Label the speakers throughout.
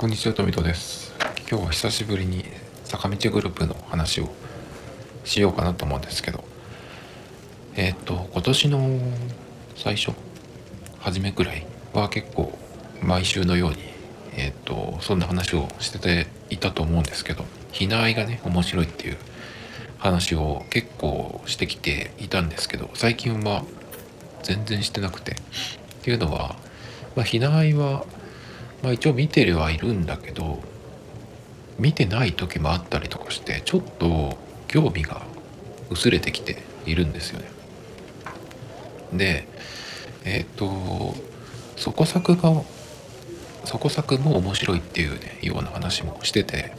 Speaker 1: こんにちは、富戸です。今日は久しぶりに坂道グループの話をしようかなと思うんですけど、えっ、と、今年の最初、初めくらいは結構毎週のように、えっ、と、そんな話をしてていたと思うんですけど、ひなあいがね、面白いっていう話を結構してきていたんですけど、最近は全然してなくて、っていうのは、まあ、ひなあいは、まあ、一応見てるはいるんだけど見てない時もあったりとかしてちょっと興味が薄れてきているんですよね。でえっ、とそこ作がそこ作も面白いっていうねような話もしてて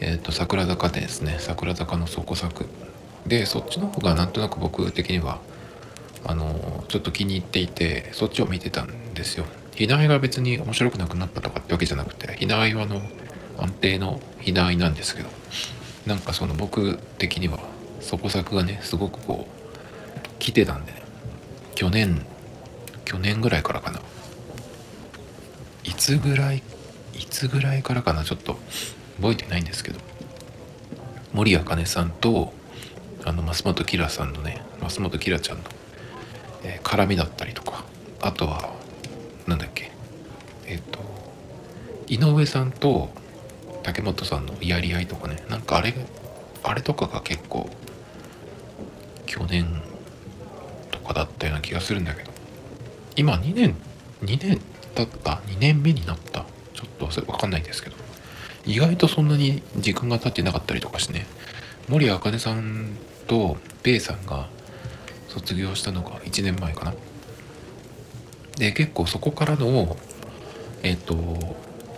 Speaker 1: えっ、と桜坂ですね桜坂のそこ作でそっちの方がなんとなく僕的にはあのちょっと気に入っていてそっちを見てたんですよ。ひなあいが別に面白くなくなったとかってわけじゃなくてひなあいはあの安定のひなあいなんですけどなんかその僕的にはそこ作がねすごくこう来てたんでね。去年去年ぐらいからかな。いつぐらいいつぐらいからかなちょっと覚えてないんですけど。森茜さんとあの増本キラさんのね増本キラちゃんの、えー絡みだったりとかあとはなんだっけ？えっ、と井上さんと竹本さんのやり合いとかね。なんかあれあれとかが結構去年とかだったような気がするんだけど。今2年2年経った？2年目になった？ちょっとそれ分かんないんですけど。意外とそんなに時間が経ってなかったりとかしてね。森茜さんとペイさんが卒業したのが1年前かな。で結構そこからのえっ、と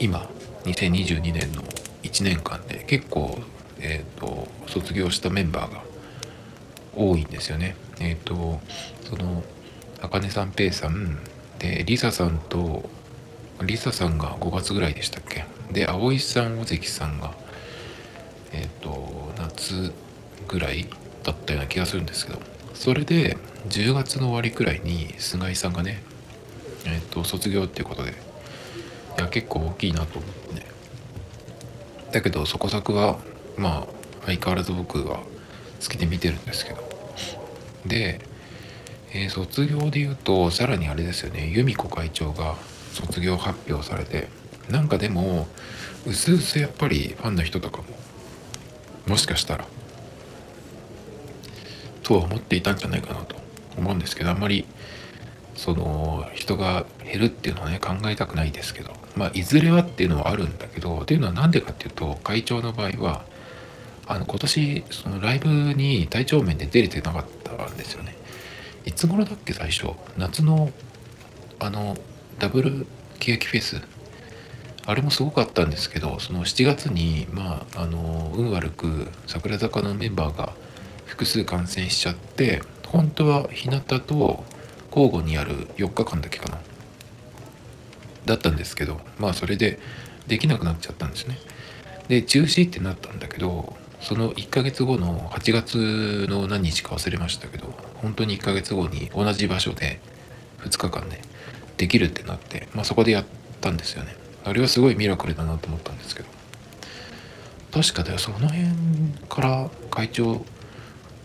Speaker 1: 今2022年の1年間で結構えっ、と卒業したメンバーが多いんですよね。えっ、とそのあかねさんペイさんでリサさんとリサさんが5月ぐらいでしたっけ？で葵さん尾関さんがえっ、と夏ぐらいだったような気がするんですけどそれで10月の終わりくらいに菅井さんがねえっ、と卒業っていうことで。いや結構大きいなと思ってね。だけどそこ作はまあ相変わらず僕は好きで見てるんですけど。で、えー卒業で言うとさらにあれですよね。由美子会長が卒業発表されて。なんかでもうすうすやっぱりファンの人とかももしかしたらとは思っていたんじゃないかなと思うんですけどあんまりその人が減るっていうのはね考えたくないですけどまあいずれはっていうのはあるんだけどっていうのは何でかっていうと会長の場合はあの今年そのライブに体調面で出れてなかったんですよね。いつ頃だっけ最初？夏のあのダブルケヤキフェス。あれもすごかったんですけどその7月にまああの運悪く桜坂のメンバーが複数感染しちゃって本当は日向と交互にやる4日間だけかな。だったんですけどまあそれでできなくなっちゃったんですね。で中止ってなったんだけどその1ヶ月後の8月の何日か忘れましたけど本当に1ヶ月後に同じ場所で2日間ねできるってなって、まあ、そこでやったんですよね。あれはすごいミラクルだなと思ったんですけど。確かだよその辺から会長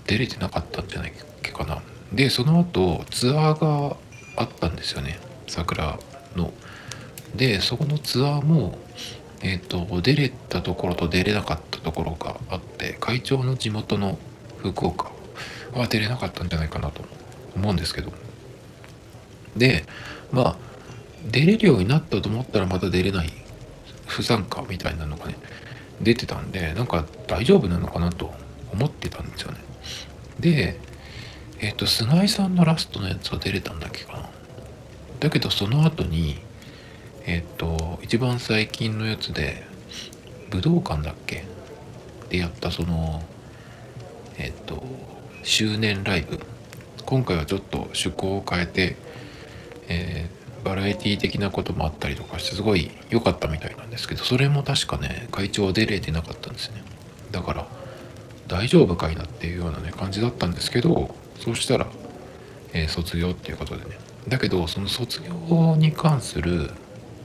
Speaker 1: 出れてなかったんじゃないっけかな。でその後ツアーがあったんですよね。桜の。でそこのツアーもえっ、と出れたところと出れなかったところがあって会長の地元の福岡は出れなかったんじゃないかなと思うんですけど。でまあ出れるようになったと思ったらまた出れない不参加みたいなのがね出てたんでなんか大丈夫なのかなと思ってたんですよね。でえっ、と菅井さんのラストのやつは出れたんだっけかな？だけどその後にえっ、と一番最近のやつで武道館だっけ？でやったそのえっ、と周年ライブ。今回はちょっと趣向を変えて、えバラエティ的なこともあったりとかしてすごい良かったみたいなんですけどそれも確かね会長は出れてなかったんですね。だから大丈夫かいなっていうようなね感じだったんですけどそうしたら、えー卒業っていうことでね。だけどその卒業に関する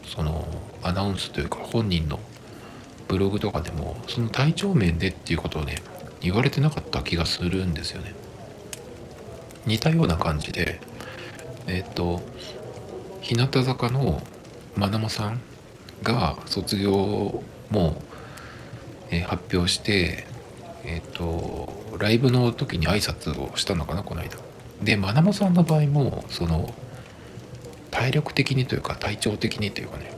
Speaker 1: そのアナウンスというか本人のブログとかでもその体調面でっていうことをね言われてなかった気がするんですよね。似たような感じでえっ、と日向坂のまなもさんが卒業も、えー、発表してえっ、とライブの時に挨拶をしたのかなこの間。でまなもさんの場合もその体力的にというか体調的にというかね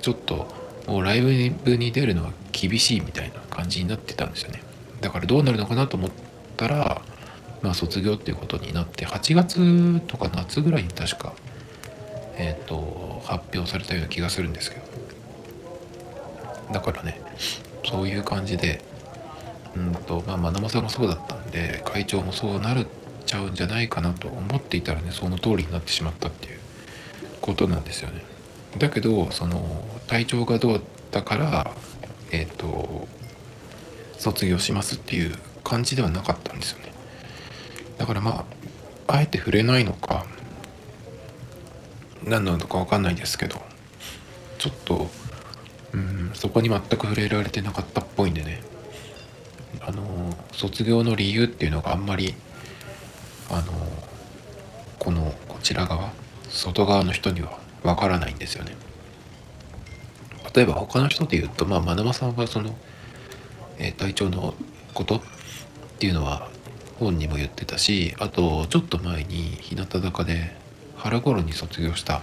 Speaker 1: ちょっともうライブに出るのは厳しいみたいな感じになってたんですよね。だからどうなるのかなと思ったらまあ卒業っていうことになって8月とか夏ぐらいに確かえっ、ー、と発表されたような気がするんですけど。だからねそういう感じでうんとまあまなまさもそうだったんで会長もそうなるちゃうんじゃないかなと思っていたらねその通りになってしまったっていうことなんですよね。だけどその体調がどうだからえっ、ー、と卒業しますっていう感じではなかったんですよね。だからまああえて触れないのか何なのか分かんないですけどちょっとうんそこに全く触れられてなかったっぽいんでね。卒業の理由っていうのがあんまりあのこのこちら側外側の人にはわからないんですよね。例えば他の人で言うとまあまなまさんはその、えー、体調のことっていうのは本にも言ってたしあとちょっと前に日向坂で春頃に卒業した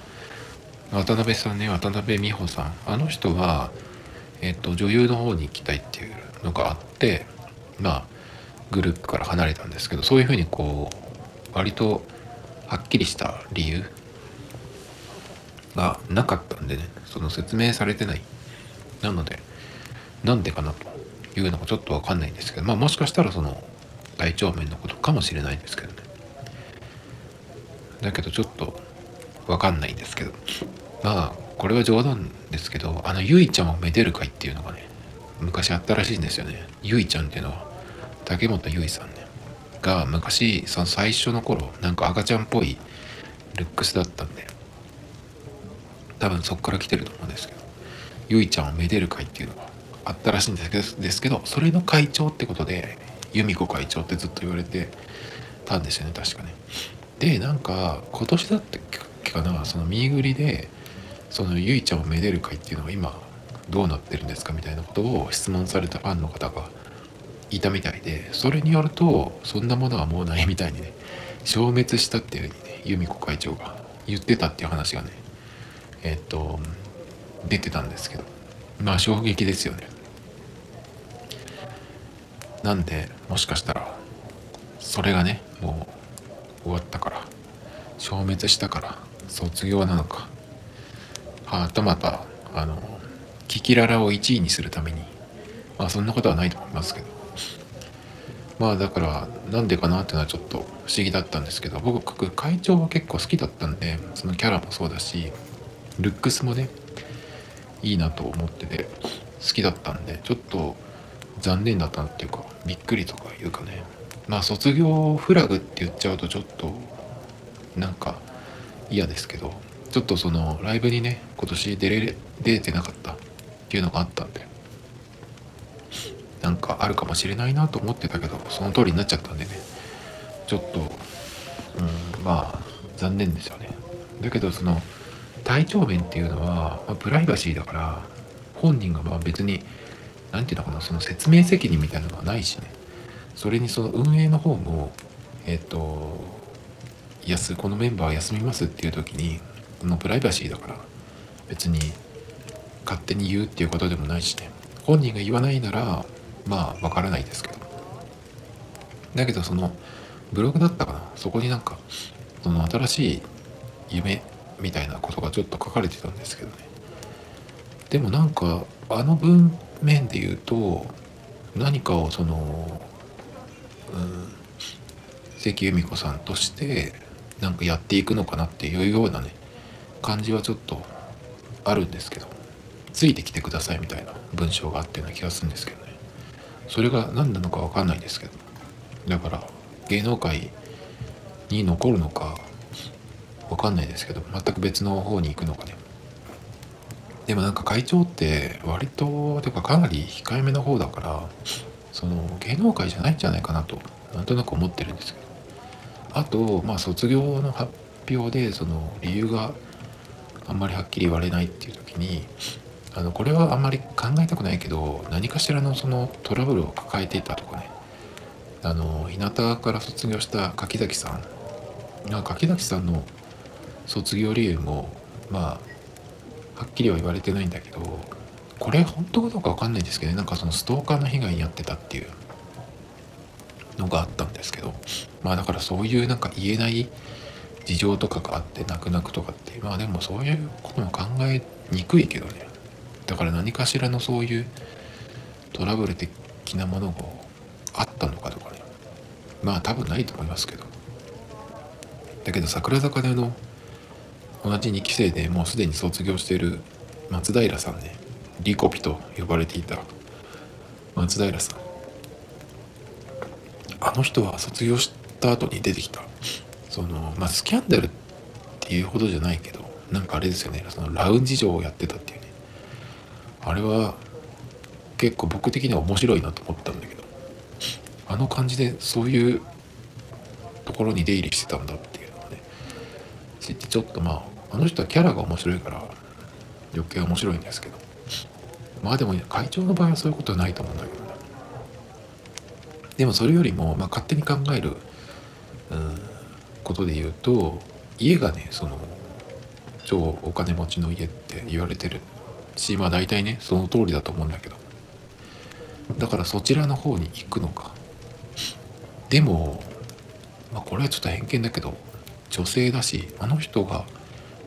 Speaker 1: 渡辺さんね渡辺美穂さんあの人は、えーと、女優の方に行きたいっていうのがあってまあグループから離れたんですけどそういうふうにこう割とはっきりした理由がなかったんでねその説明されてない。なのでなんでかなというのがちょっとわかんないんですけどまあもしかしたらその体調面のことかもしれないんですけどね。だけどちょっとわかんないんですけど。まあこれは冗談ですけどあのゆいちゃんをめでる会っていうのがね昔あったらしいんですよね。ゆいちゃんっていうのは。竹本ゆいさんねが昔その最初の頃なんか赤ちゃんっぽいルックスだったんで多分そこから来てると思うんですけどゆいちゃんをめでる会っていうのがあったらしいんですけどそれの会長ってことで由美子会長ってずっと言われてたんですよね確かね。でなんか今年だったっけかなその見ぐりでそのゆいちゃんをめでる会っていうのは今どうなってるんですかみたいなことを質問されたファンの方がいたみたいでそれによるとそんなものはもうないみたいにね消滅したっていうふうにね由美子会長が言ってたっていう話がねえっと出てたんですけどまあ衝撃ですよね。なんでもしかしたらそれがねもう終わったから消滅したから卒業なのかはたまたあのキキララを1位にするためにまあそんなことはないと思いますけどまあだからなんでかなっていうのはちょっと不思議だったんですけど僕会長は結構好きだったんでそのキャラもそうだしルックスもねいいなと思ってて好きだったんでちょっと残念だったっていうかびっくりとかいうかね。まあ卒業フラグって言っちゃうとちょっとなんか嫌ですけどちょっとそのライブにね今年出れ出れてなかったっていうのがあったんでなんかあるかもしれないなと思ってたけどその通りになっちゃったんでね。ちょっとうんまあ残念ですよね。だけどその体調面っていうのは、まあ、プライバシーだから本人がまあ別に何て言うのかなその説明責任みたいなのがないしね。それにその運営の方もえっ、ー、とすこのメンバー休みますっていう時にこのプライバシーだから別に勝手に言うっていうことでもないしね。本人が言わないならまあわからないですけど。だけどそのブログだったかな。そこになんかその新しい夢みたいなことがちょっと書かれてたんですけどね。でもなんかあの文面で言うと何かをそのうん関由美子さんとしてなんかやっていくのかなっていうようなね感じはちょっとあるんですけどついてきてくださいみたいな文章があったような気がするんですけど。それが何なのか分かんないですけど。だから芸能界に残るのか分かんないですけど全く別の方に行くのかね。でもなんか会長って割とてかかなり控えめな方だからその芸能界じゃないんじゃないかなとなんとなく思ってるんですけど。あとまあ卒業の発表でその理由があんまりはっきり言われないっていう時にあのこれはあんまり考えたくないけど何かしらのそのトラブルを抱えていたとかね。あの日向から卒業した柿崎さん。柿崎さんの卒業理由もまあはっきりは言われてないんだけどこれ本当かどうか分かんないんですけどね。なんかそのストーカーの被害に遭ってたっていう。のがあったんですけど。まあだからそういうなんか言えない事情とかがあって泣く泣くとかってまあでもそういうことも考えにくいけどね。だから何かしらのそういうトラブル的なものがあったのかとかね。まあ多分ないと思いますけど。だけど桜坂での同じ2期生でもうすでに卒業している松平さんね。リコピと呼ばれていた松平さん。あの人は卒業した後に出てきた。そのまあスキャンダルっていうほどじゃないけどなんかあれですよね。そのラウンジ嬢をやってたっていう。あれは結構僕的には面白いなと思ったんだけどあの感じでそういうところに出入りしてたんだっていうのはねちょっとまああの人はキャラが面白いから余計面白いんですけどまあでも会長の場合はそういうことはないと思うんだけどね。でもそれよりも、まあ、勝手に考える、うん、ことで言うと家がねその超お金持ちの家って言われてるしまあ大体ねその通りだと思うんだけど。だからそちらの方に行くのか。でも、まあ、これはちょっと偏見だけど女性だしあの人が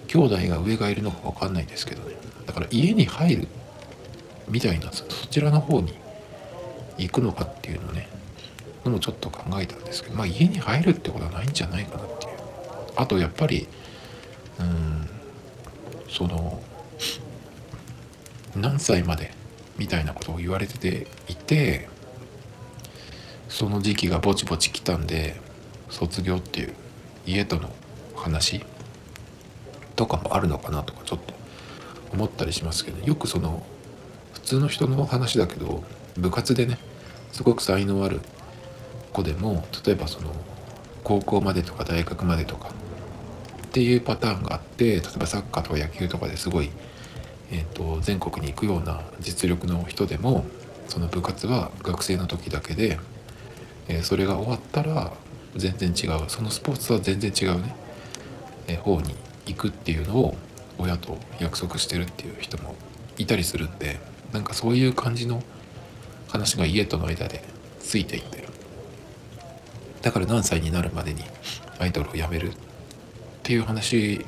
Speaker 1: 兄弟が上がいるのか分かんないんですけどね。だから家に入るみたいなそちらの方に行くのかっていうのね。のもちょっと考えたんですけどまあ家に入るってことはないんじゃないかなっていう。あとやっぱりうんその何歳までみたいなことを言われてていてその時期がぼちぼち来たんで卒業っていう家との話とかもあるのかなとかちょっと思ったりしますけどよくその普通の人の話だけど部活でねすごく才能ある子でも例えばその高校までとか大学までとかっていうパターンがあって例えばサッカーとか野球とかですごい、えーと、全国に行くような実力の人でもその部活は学生の時だけで、えー、それが終わったら全然違う。そのスポーツは全然違うね、えー、方に行くっていうのを親と約束してるっていう人もいたりするんでなんかそういう感じの話が家との間でついていってる。だから何歳になるまでにアイドルを辞めるっていう話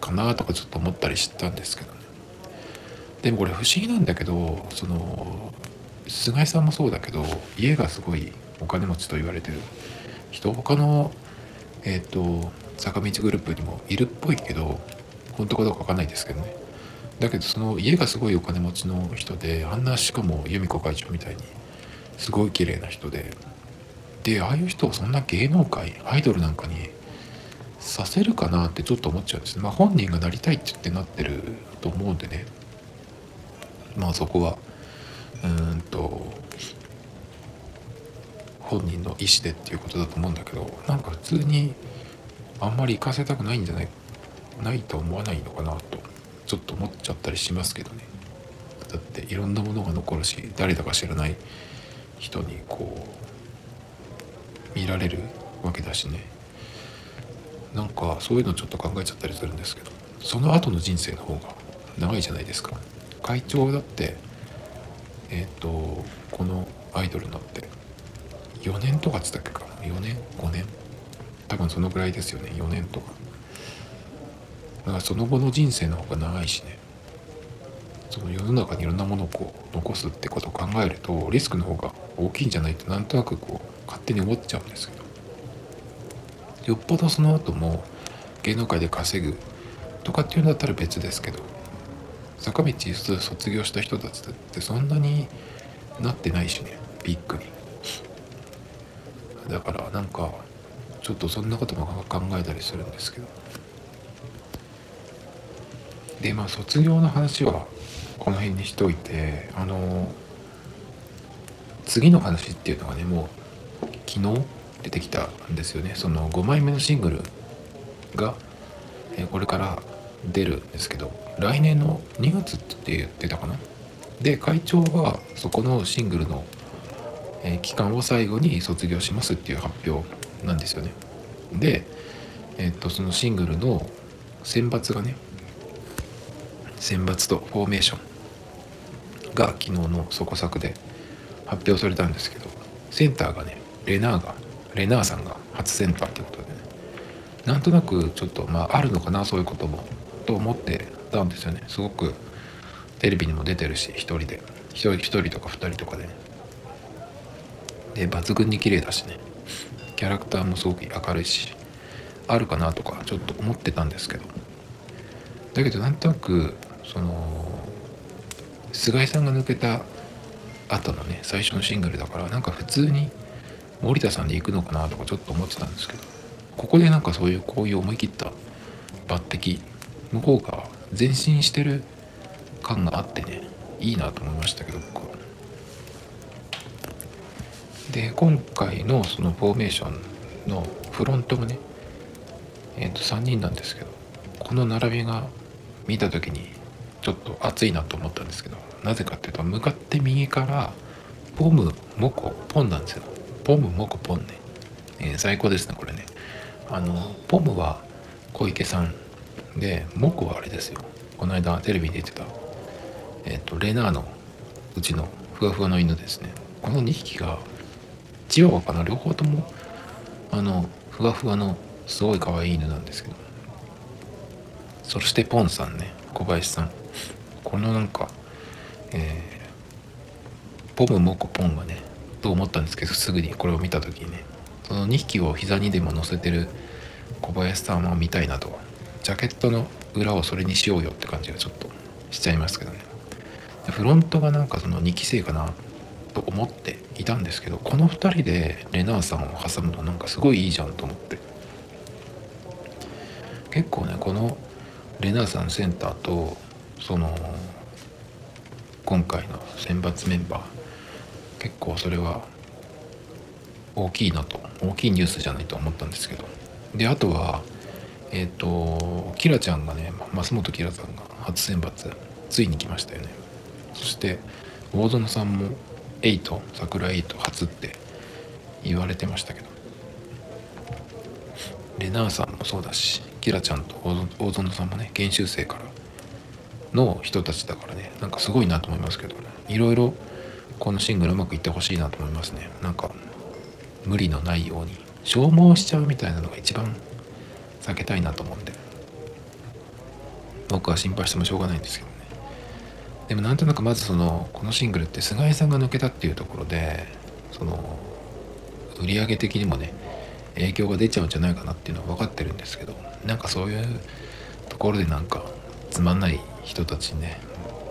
Speaker 1: かなとかちょっと思ったりしたんですけどね。でもこれ不思議なんだけどその菅井さんもそうだけど家がすごいお金持ちと言われてる。人他のえっ、ー、と坂道グループにもいるっぽいけど本当かどうか分かんないですけどね。だけどその家がすごいお金持ちの人であんなしかも由美子会長みたいにすごい綺麗な人ででああいう人をそんな芸能界アイドルなんかにさせるかなってちょっと思っちゃうんですね。まあ本人がなりたいってってなってると思うんでね。まあそこはうんと本人の意思でっていうことだと思うんだけどなんか普通にあんまり行かせたくないんじゃないないと思わないのかなとちょっと思っちゃったりしますけどね。だっていろんなものが残るし誰だか知らない人にこう見られるわけだしね。なんかそういうのちょっと考えちゃったりするんですけどその後の人生の方が長いじゃないですか。会長だってえっ、ー、とこのアイドルになって4年とかっつったっけか4年？5年？多分そのぐらいですよね。4年とか。だからその後の人生の方が長いしね。その世の中にいろんなものをこう残すってことを考えるとリスクの方が大きいんじゃないってなんとなくこう勝手に思っちゃうんですけど。よっぽどその後も芸能界で稼ぐとかっていうんだったら別ですけど坂道卒業した人たちだってそんなになってないしねビッグにだからなんかちょっとそんなことも考えたりするんですけど。でまあ卒業の話はこの辺にしておいてあの次の話っていうのがねもう昨日出てきたんですよね。その5枚目のシングルが、えこれから出るんですけど来年の2月って言ってたかな？で会長はそこのシングルの、え期間を最後に卒業しますっていう発表なんですよね。でえっとそのシングルの選抜がね選抜とフォーメーションが昨日のそこ作で発表されたんですけどセンターがねレナーがレナーさんが初センターってことでね。なんとなくちょっとまああるのかなそういうこともと思ってたんですよね。すごくテレビにも出てるし一人で。一人一人とか二人とかでね。で抜群に綺麗だしね。キャラクターもすごく明るいしあるかなとかちょっと思ってたんですけど。だけどなんとなくその菅井さんが抜けた後のね最初のシングルだからなんか普通に森田さんで行くのかなとかちょっと思ってたんですけどここでなんかそういうこういう思い切った抜擢向こうが前進してる感があってねいいなと思いましたけど僕は。で今回のそのフォーメーションのフロントもねえっ、ー、と3人なんですけどこの並びが見た時にちょっと熱いなと思ったんですけどなぜかっていうと向かって右からポムモコポンなんですよポムモコポンね、えー、最高ですねこれね。あのポムは小池さんでモコはあれですよ。この間テレビに出てたえっ、ー、とレナーのうちのふわふわの犬ですね。この2匹がチワワかな？両方ともあのふわふわのすごい可愛い犬なんですけど。そしてポンさんね小林さん。このなんか、えー、ポムモコポンがねと思ったんですけどすぐにこれを見た時にねその2匹を膝にでも乗せてる小林さんを見たいなと。ジャケットの裏をそれにしようよって感じがちょっとしちゃいますけどね。フロントがなんかその2期生かなと思っていたんですけどこの2人でレナーさんを挟むのなんかすごいいいじゃんと思って。結構ねこのレナーさんセンターとその今回の選抜メンバー結構それは大きいなと大きいニュースじゃないと思ったんですけど。であとはえっ、ー、とキラちゃんがね増本キラさんが初選抜ついに来ましたよね。そして大園さんも8桜8初って言われてましたけど。レナーさんもそうだしキラちゃんと大園さんもね研修生からの人たちだからねなんかすごいなと思いますけどいろいろこのシングルうまくいってほしいなと思いますね。なんか無理のないように消耗しちゃうみたいなのが一番避けたいなと思うんで僕は心配してもしょうがないんですけどね。でもなんとなくまずそのこのシングルって菅井さんが抜けたっていうところでその売り上げ的にもね影響が出ちゃうんじゃないかなっていうのは分かってるんですけどなんかそういうところでなんかつまんない人たちにね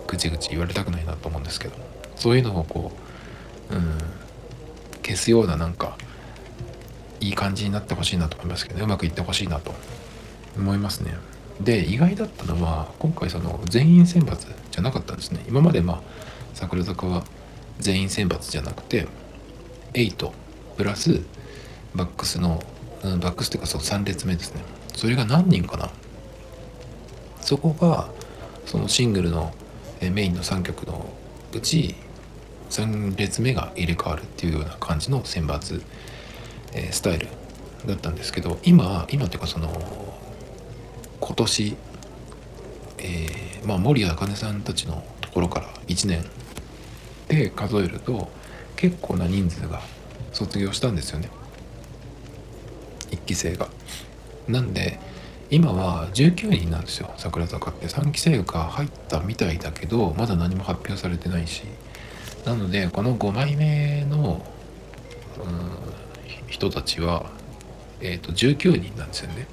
Speaker 1: ぐちぐち言われたくないなと思うんですけど。そういうのをこううん消すようななんかいい感じになってほしいなと思いますけど、ね、うまくいってほしいなと思いますね。で意外だったのは今回その全員選抜じゃなかったんですね。今までまあ桜坂は全員選抜じゃなくて8プラスバックスの、うん、バックスっていうかそう3列目ですね。それが何人かな。そこがそのシングルのメインの3曲のうち3列目が入れ替わるっていうような感じの選抜、えー、スタイルだったんですけど今今っていうかその今年、えー、まあ、守谷茜さんたちのところから1年で数えると結構な人数が卒業したんですよね。1期生が。なんで今は19人なんですよ。桜坂って。3期生が入ったみたいだけどまだ何も発表されてないし。なのでこの5枚目の人たちは、えーと19人なんですよね。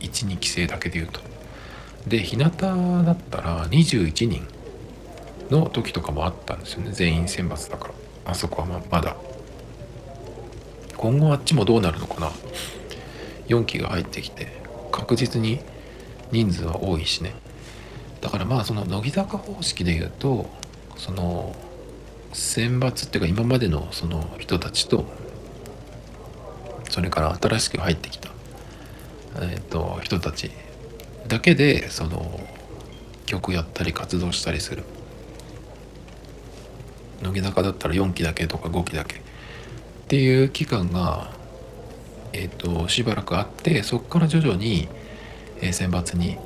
Speaker 1: 12期生だけで言うと。で日向だったら21人の時とかもあったんですよね。全員選抜だから。あそこはままだ。今後あっちもどうなるのかな。4期が入ってきて確実に人数は多いしね。だからまあその乃木坂方式で言うとその選抜っていうか今までのその人たちとそれから新しく入ってきた、えーと、人たちだけでその曲やったり活動したりする。乃木坂だったら4期だけとか5期だけ。っていう期間が、えーと、しばらくあってそこから徐々に、えー、選抜に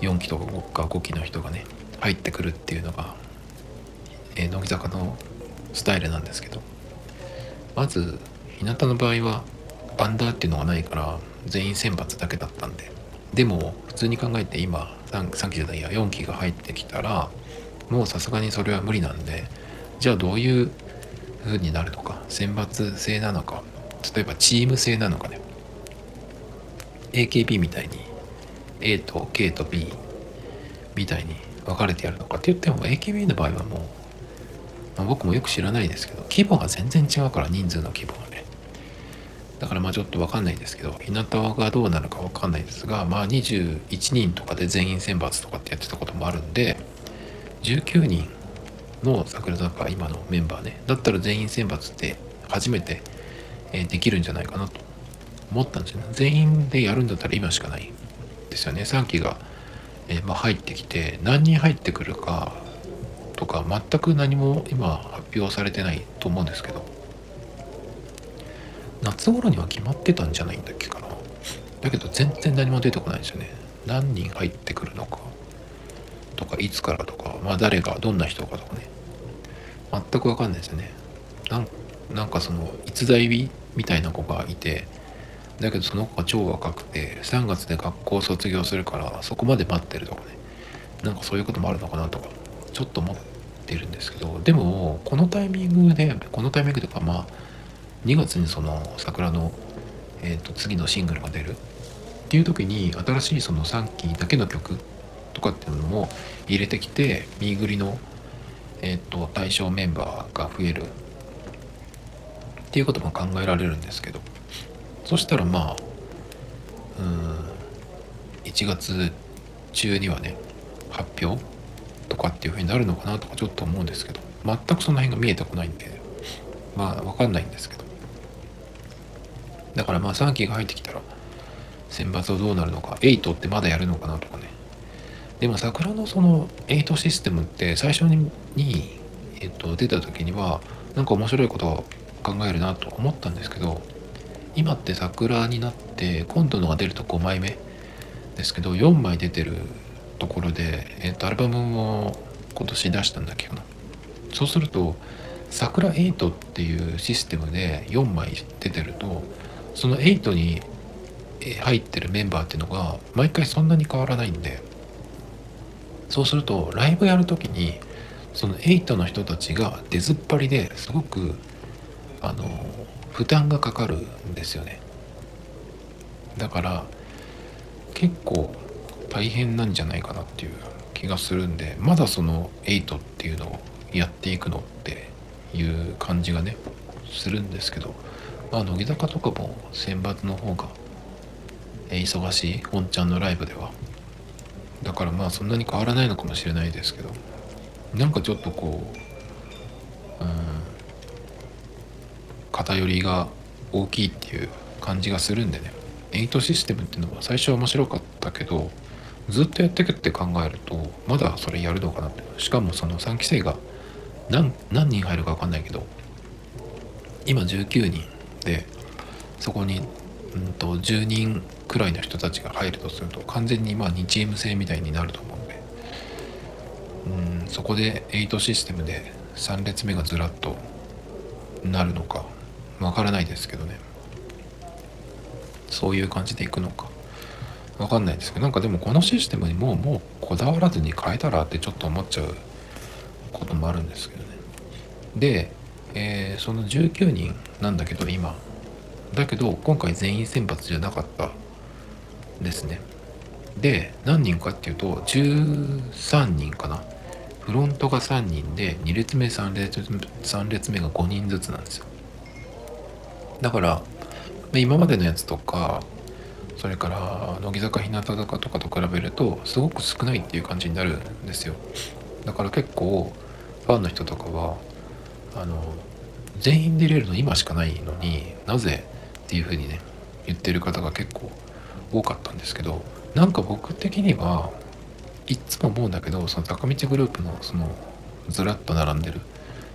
Speaker 1: 4期とか5期の人がね入ってくるっていうのが、え、乃木坂のスタイルなんですけどまず日向の場合はアンダーっていうのがないから全員選抜だけだったんででも普通に考えて今 3, 3期じゃないや4期が入ってきたらもうさすがにそれは無理なんでじゃあどういう風になるのか選抜制なのか例えばチーム制なのかね。AKB みたいに A と K と B みたいに分かれてやるのかって言っても AKB の場合はもう、まあ、僕もよく知らないですけど規模が全然違うから人数の規模がね。だからまあちょっと分かんないんですけど日向がどうなるか分かんないですがまあ21人とかで全員選抜とかってやってたこともあるんで19人の桜坂今のメンバーね。だったら全員選抜って初めてできるんじゃないかなと思ったんですよね。全員でやるんだったら今しかないですよね。3期が、えまあ、入ってきて何人入ってくるかとか全く何も今発表されてないと思うんですけど。夏頃には決まってたんじゃないんだっけかな。だけど全然何も出てこないんですよね。何人入ってくるのか。とかいつからとか。まあ誰がどんな人かとかね。全く分かんないですよね。なんかその逸材日みたいな子がいて。だけどその子が超若くて3月で学校を卒業するからそこまで待ってるとかね。なんかそういうこともあるのかなとか。ちょっと思ってるんですけどでもこのタイミングでこのタイミングとかまあ2月にその桜の、えー、と次のシングルが出る。っていう時に新しいその3期だけの曲とかっていうのも入れてきてミーグリの、えー、と対象メンバーが増える。っていうことも考えられるんですけど。そしたらまあうん1月中にはね発表とかっていう風になるのかなとかちょっと思うんですけど全くその辺が見えてこないんでまあ分かんないんですけど。だからまあ3期が入ってきたら選抜はどうなるのか8ってまだやるのかなとかね。でも桜のその8システムって最初にえっと、出た時にはなんか面白いことを考えるなと思ったんですけど今って桜になって今度のが出ると5枚目ですけど4枚出てるところで、えー、とアルバムも今年出したんだけかなそうすると桜8っていうシステムで4枚出てるとその8に入ってるメンバーっていうのが毎回そんなに変わらないんでそうするとライブやる時にその8の人たちが出ずっぱりですごくあの負担がかかるんですよね。だから結構大変なんじゃないかなっていう気がするんでまだその8っていうのをやっていくのっていう感じがねするんですけどまあ乃木坂とかも選抜の方が忙しい本ちゃんのライブでは。だからまあそんなに変わらないのかもしれないですけどなんかちょっとこううん偏りが大きいっていう感じがするんでね。8システムっていうのは最初は面白かったけどずっとやっていくって考えるとまだそれやるのかなって。しかもその3期生が何何人入るか分かんないけど今19人でそこに、うんと、10人くらいの人たちが入るとすると完全にまあ2チーム制みたいになると思うんで。うんそこで8システムで3列目がずらっとなるのかわからないですけどね。そういう感じでいくのか。わかんないですけどなんかでもこのシステムにもうもうこだわらずに変えたらってちょっと思っちゃうこともあるんですけどね。で、えー、その19人なんだけど今。だけど今回全員選抜じゃなかったですね。で何人かっていうと13人かな。フロントが3人で2列目3列 ,3 列目が5人ずつなんですよ。だから今までのやつとかそれから乃木坂日向坂とかと比べるとすごく少ないっていう感じになるんですよ。だから結構ファンの人とかはあの全員出れるの今しかないのになぜっていうふうにね言ってる方が結構多かったんですけどなんか僕的にはいっつも思うんだけどその坂道グループのそのずらっと並んでる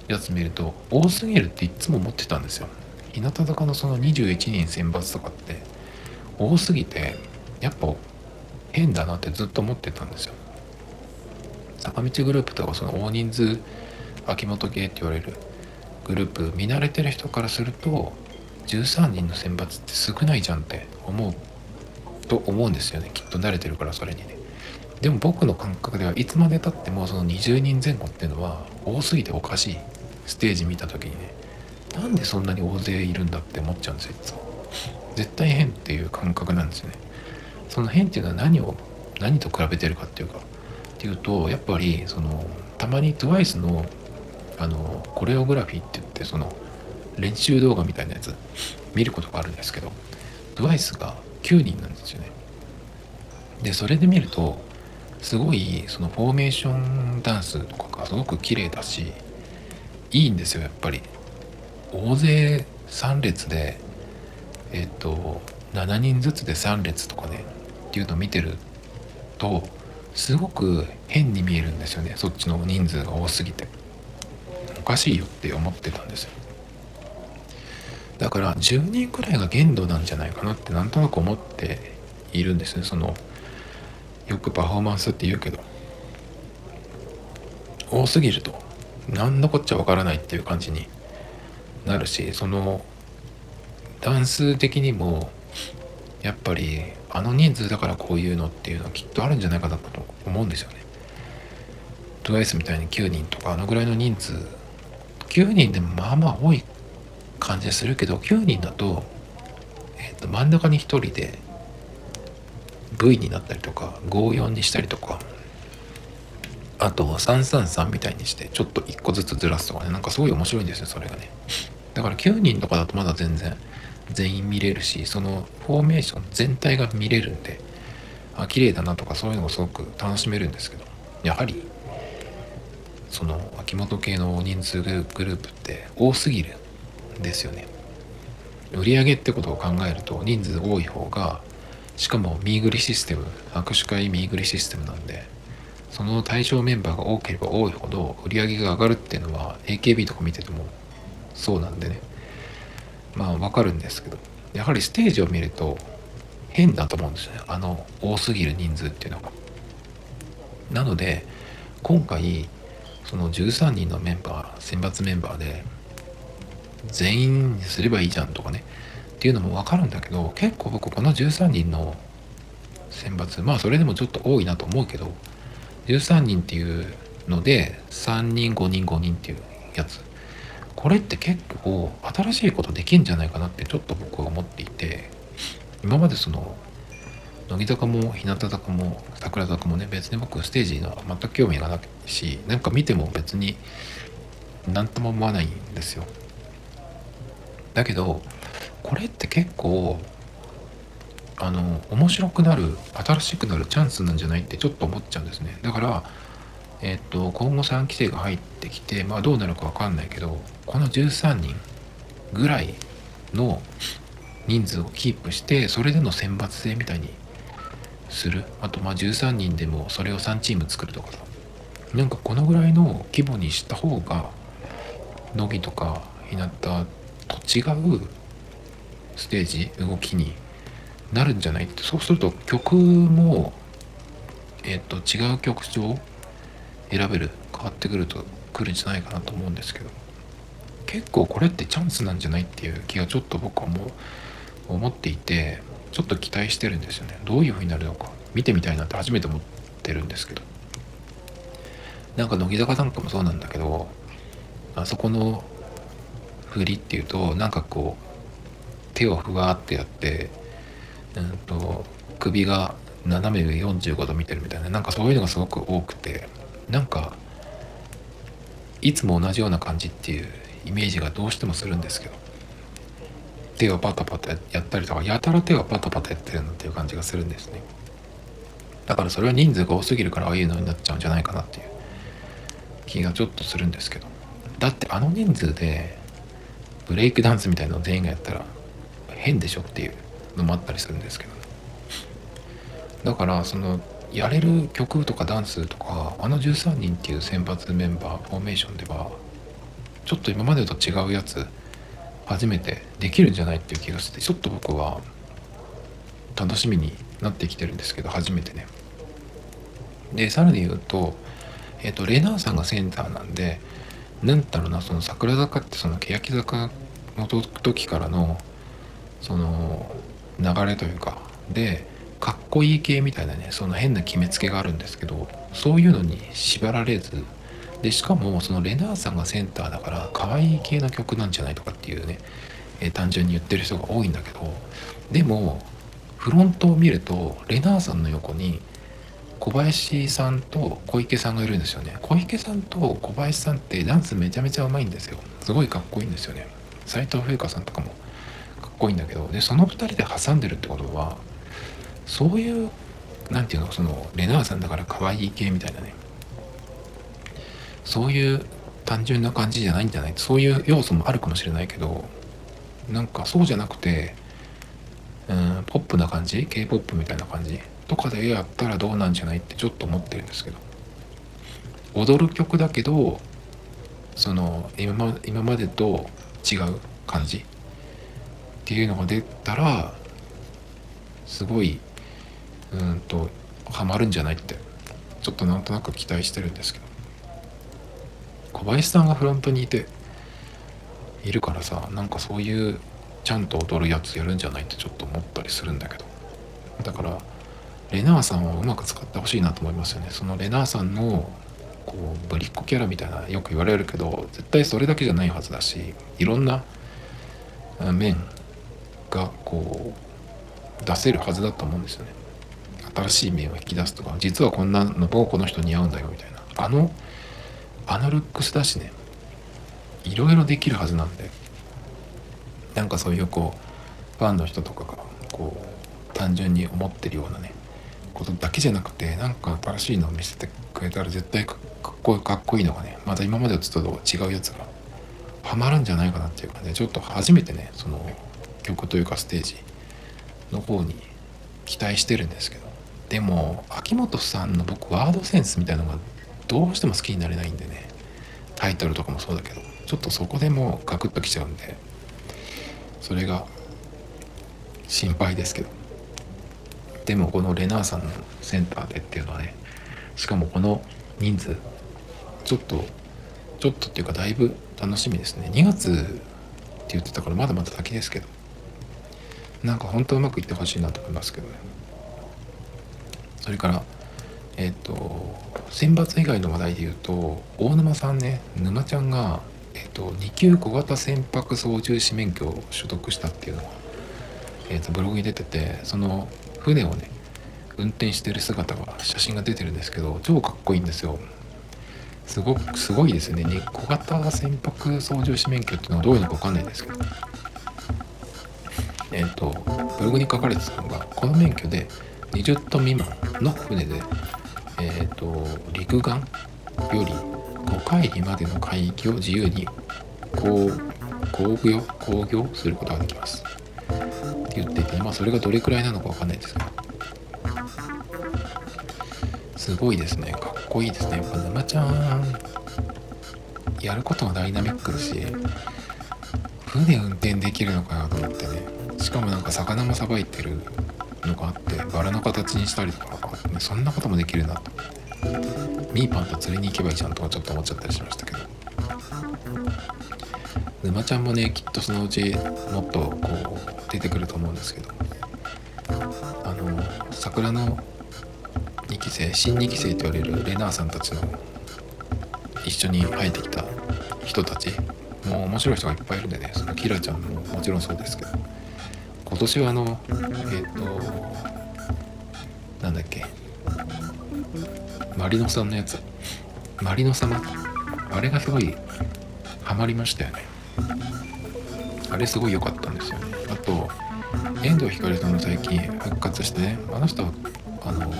Speaker 1: やつ見ると多すぎるっていっつも思ってたんですよ。日向坂のその21人選抜とかって多すぎてやっぱ変だなってずっと思ってたんですよ。坂道グループとかその大人数秋元系って言われるグループ見慣れてる人からすると13人の選抜って少ないじゃんって思うと思うんですよね。きっと慣れてるからそれにね。でも僕の感覚ではいつまでたってもその20人前後っていうのは多すぎておかしいステージ見た時にね。なんでそんなに大勢いるんだって思っちゃうんですよいつも。絶対変っていう感覚なんですよね。その変っていうのは何を何と比べてるかっていうか。っていうとやっぱりそのたまに TWICE のあのコレオグラフィーって言ってその練習動画みたいなやつ見ることがあるんですけど TWICE が9人なんですよね。でそれで見るとすごいそのフォーメーションダンスとかがすごく綺麗だしいいんですよやっぱり。大勢3列でえっ、と7人ずつで3列とかねっていうのを見てるとすごく変に見えるんですよね。そっちの人数が多すぎて。おかしいよって思ってたんですよ。だから10人くらいが限度なんじゃないかなってなんとなく思っているんですね。そのよくパフォーマンスって言うけど。多すぎると何のこっちゃわからないっていう感じになるしそのダンス的にもやっぱりあの人数だからこういうのっていうのはきっとあるんじゃないかなと思うんですよね。TWICE みたいに9人とかあのぐらいの人数。9人でもまあまあ多い感じするけど9人だと,、えー、と真ん中に1人で V になったりとか54にしたりとかあと333みたいにしてちょっと1個ずつずらすとかね。なんかすごい面白いんですよそれがね。だから9人とかだとまだ全然全員見れるしそのフォーメーション全体が見れるんであ綺麗だなとかそういうのがすごく楽しめるんですけどやはりその秋元系の人数グループって多すぎるんですよね。売上ってことを考えると人数多い方がしかもミーグリシステム握手会ミーグリシステムなんでその対象メンバーが多ければ多いほど売り上げが上がるっていうのは AKB とか見ててもそうなんでね。まあわかるんですけどやはりステージを見ると変だと思うんですよねあの多すぎる人数っていうのが。なので今回その13人のメンバー選抜メンバーで全員にすればいいじゃんとかねっていうのも分かるんだけど結構僕この13人の選抜まあそれでもちょっと多いなと思うけど13人っていうので3人5人5人っていうやつこれって結構新しいことできんじゃないかなってちょっと僕は思っていて今までその乃木坂も日向坂も桜坂もね別に僕ステージには全く興味がないしなんか見ても別に何とも思わないんですよ。だけどこれって結構あの面白くなる新しくなるチャンスなんじゃないってちょっと思っちゃうんですね。だからえっ、と今後3期生が入ってきてまあどうなるか分かんないけどこの13人ぐらいの人数をキープしてそれでの選抜制みたいにする。あとまあ13人でもそれを3チーム作るとかさ。なんかこのぐらいの規模にした方が乃木とか日向と違うステージ動きになるんじゃない？ってそうすると曲もえっ、と違う曲調選べる変わってくるとくるんじゃないかなと思うんですけど。結構これってチャンスなんじゃないっていう気がちょっと僕はもう思っていてちょっと期待してるんですよね。どういう風になるのか。見てみたいなって初めて思ってるんですけど。なんか乃木坂なんかもそうなんだけどあそこの振りっていうとなんかこう手をふわってやって、うんと、首が斜め上45度見てるみたいな。なんかそういうのがすごく多くて。なんかいつも同じような感じっていうイメージがどうしてもするんですけど。手をパタパタやったりとかやたら手をパタパタやってるなっていう感じがするんですね。だからそれは人数が多すぎるからああいうのになっちゃうんじゃないかなっていう。気がちょっとするんですけど。だってあの人数でブレイクダンスみたいなの全員がやったら変でしょっていうのもあったりするんですけど、ね、だからそのやれる曲とかダンスとかあの13人っていう選抜メンバーフォーメーションではちょっと今までと違うやつ初めてできるんじゃないっていう気がしてちょっと僕は楽しみになってきてるんですけど初めてね。でさらに言うとえっ、ー、とレナーさんがセンターなんでなんだろうなその桜坂ってその欅坂の時からのその流れというかでかっこいい系みたいなねその変な決めつけがあるんですけどそういうのに縛られずでしかもそのレナーさんがセンターだから可愛い系の曲なんじゃないとかっていうね、えー、単純に言ってる人が多いんだけどでもフロントを見るとレナーさんの横に小林さんと小池さんがいるんですよね。小池さんと小林さんってダンスめちゃめちゃうまいんですよ。すごいかっこいいんですよね。斎藤風花さんとかもかっこいいんだけどでその2人で挟んでるってことはそういう何て言うのそのレナーさんだから可愛い系みたいなね。そういう単純な感じじゃないんじゃない？そういう要素もあるかもしれないけどなんかそうじゃなくてうんポップな感じ？K-POP みたいな感じとかでやったらどうなんじゃないってちょっと思ってるんですけど。踊る曲だけどその今ま今までと違う感じ？っていうのが出たらすごいうんとハマるんじゃないってちょっとなんとなく期待してるんですけど。小林さんがフロントにいているからさなんかそういうちゃんと踊るやつやるんじゃないってちょっと思ったりするんだけど。だからレナーさんをうまく使ってほしいなと思いますよね。そのレナーさんのこうぶりっ子キャラみたいなよく言われるけど絶対それだけじゃないはずだしいろんな面がこう出せるはずだと思うんですよね。新しい面を引き出すとか実はこんなの僕この人似合うんだよみたいな。あのあのルックスだしね。いろいろできるはずなんで。なんかそういうこうファンの人とかがこう単純に思ってるようなねことだけじゃなくてなんか新しいのを見せてくれたら絶対かっこいいかっこいいのがねまた今までとちょっと違うやつがハマるんじゃないかなっていうかねちょっと初めてねその曲というかステージの方に期待してるんですけど。でも秋元さんの僕ワードセンスみたいなのがどうしても好きになれないんでね。タイトルとかもそうだけどちょっとそこでもうガクッときちゃうんでそれが心配ですけど。でもこのレナーさんのセンターでっていうのはねしかもこの人数ちょっとちょっとっていうかだいぶ楽しみですね。2月って言ってたからまだまだ先ですけど。なんか本当うまくいってほしいなと思いますけどね。それからえっ、と選抜以外の話題で言うと大沼さんね沼ちゃんが、えーと、2級小型船舶操縦士免許を取得したっていうのが、えーとブログに出ててその船をね運転してる姿が写真が出てるんですけど超かっこいいんですよ。すごくすごいですね。小型船舶操縦士免許っていうのはどういうのか分かんないんですけど。えっ、とブログに書かれてたのがこの免許で20トン未満の船でえ、ー、と陸岸？より5海里までの海域を自由に工業工業することができます。って言っていて、まあ、それがどれくらいなのか分かんないですけど。すごいですね。かっこいいですね。やっぱ沼ちゃん。やることがダイナミックだし船運転できるのかなと思ってね。しかもなんか魚もさばいてる。のがあってバラの形にしたりとか、ね、そんなこともできるなと。ミーパンと釣りに行けばいいじゃんとかちょっと思っちゃったりしましたけど。沼ちゃんもねきっとそのうちもっとこう出てくると思うんですけど。あの桜の2期生新2期生と言われるレナーさんたちの一緒に入ってきた人たちもう面白い人がいっぱいいるんでねそのキラちゃんももちろんそうですけど。今年はあのえっ、ー、となんだっけ。マリノさんのやつ。マリノ様。あれがすごいハマりましたよね。あれすごい良かったんですよ。ねあと遠藤ひかりさんも最近復活してね。あの人あの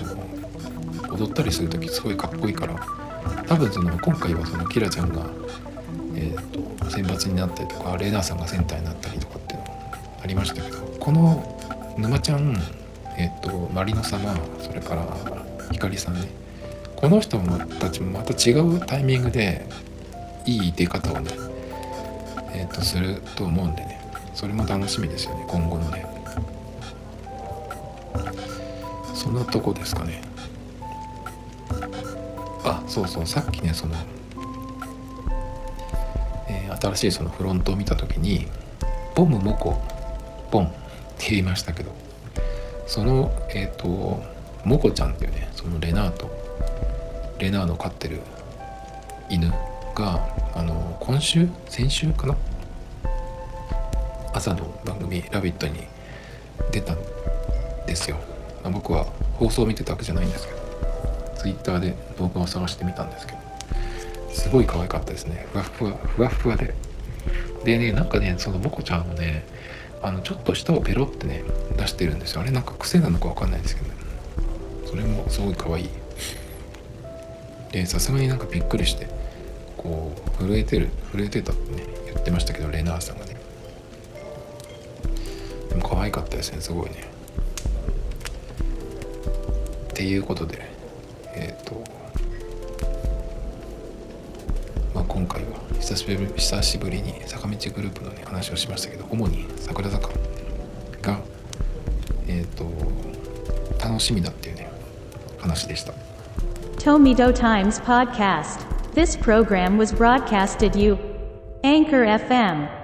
Speaker 1: 踊ったりする時すごいかっこいいから。多分その今回はそのキラちゃんが、えーと、選抜になったりとかレーナーさんがセンターになったりとかっていうのもありましたけど。この沼ちゃん、えーと、マリノ様それからひかりさんね。この人たちもまた違うタイミングでいい出方をね、えーとすると思うんでね。それも楽しみですよね今後のね。そんなとこですかね。あそうそうさっきねその、えー、新しいそのフロントを見た時に「ボムモコボン」って言いましたけど。そのえっ、ー、とモコちゃんっていうねそのレナート。レナーの飼ってる犬があの今週先週かな？朝の番組「ラビット!」に出たんですよ。ま僕は放送を見てたわけじゃないんですけど。Twitter で動画を探してみたんですけど。すごい可愛かったですね。ふわふわふわふわで。でねなんかねそのモコちゃんもねあのちょっと舌をペロってね出してるんですよ。あれなんか癖なのかわかんないですけど、ね、それもすごい可愛い。でさすがになんかびっくりしてこう震えてる震えてたってね言ってましたけどレナーさんがね。でも可愛かったですねすごいね。っていうことで今回は久しぶり久しぶりに坂道グループのね話をしましたけど主に桜坂がえっ、ー、と楽しみだっていうね話でした
Speaker 2: Tomido Times Podcast This program was broadcasted you Anchor FM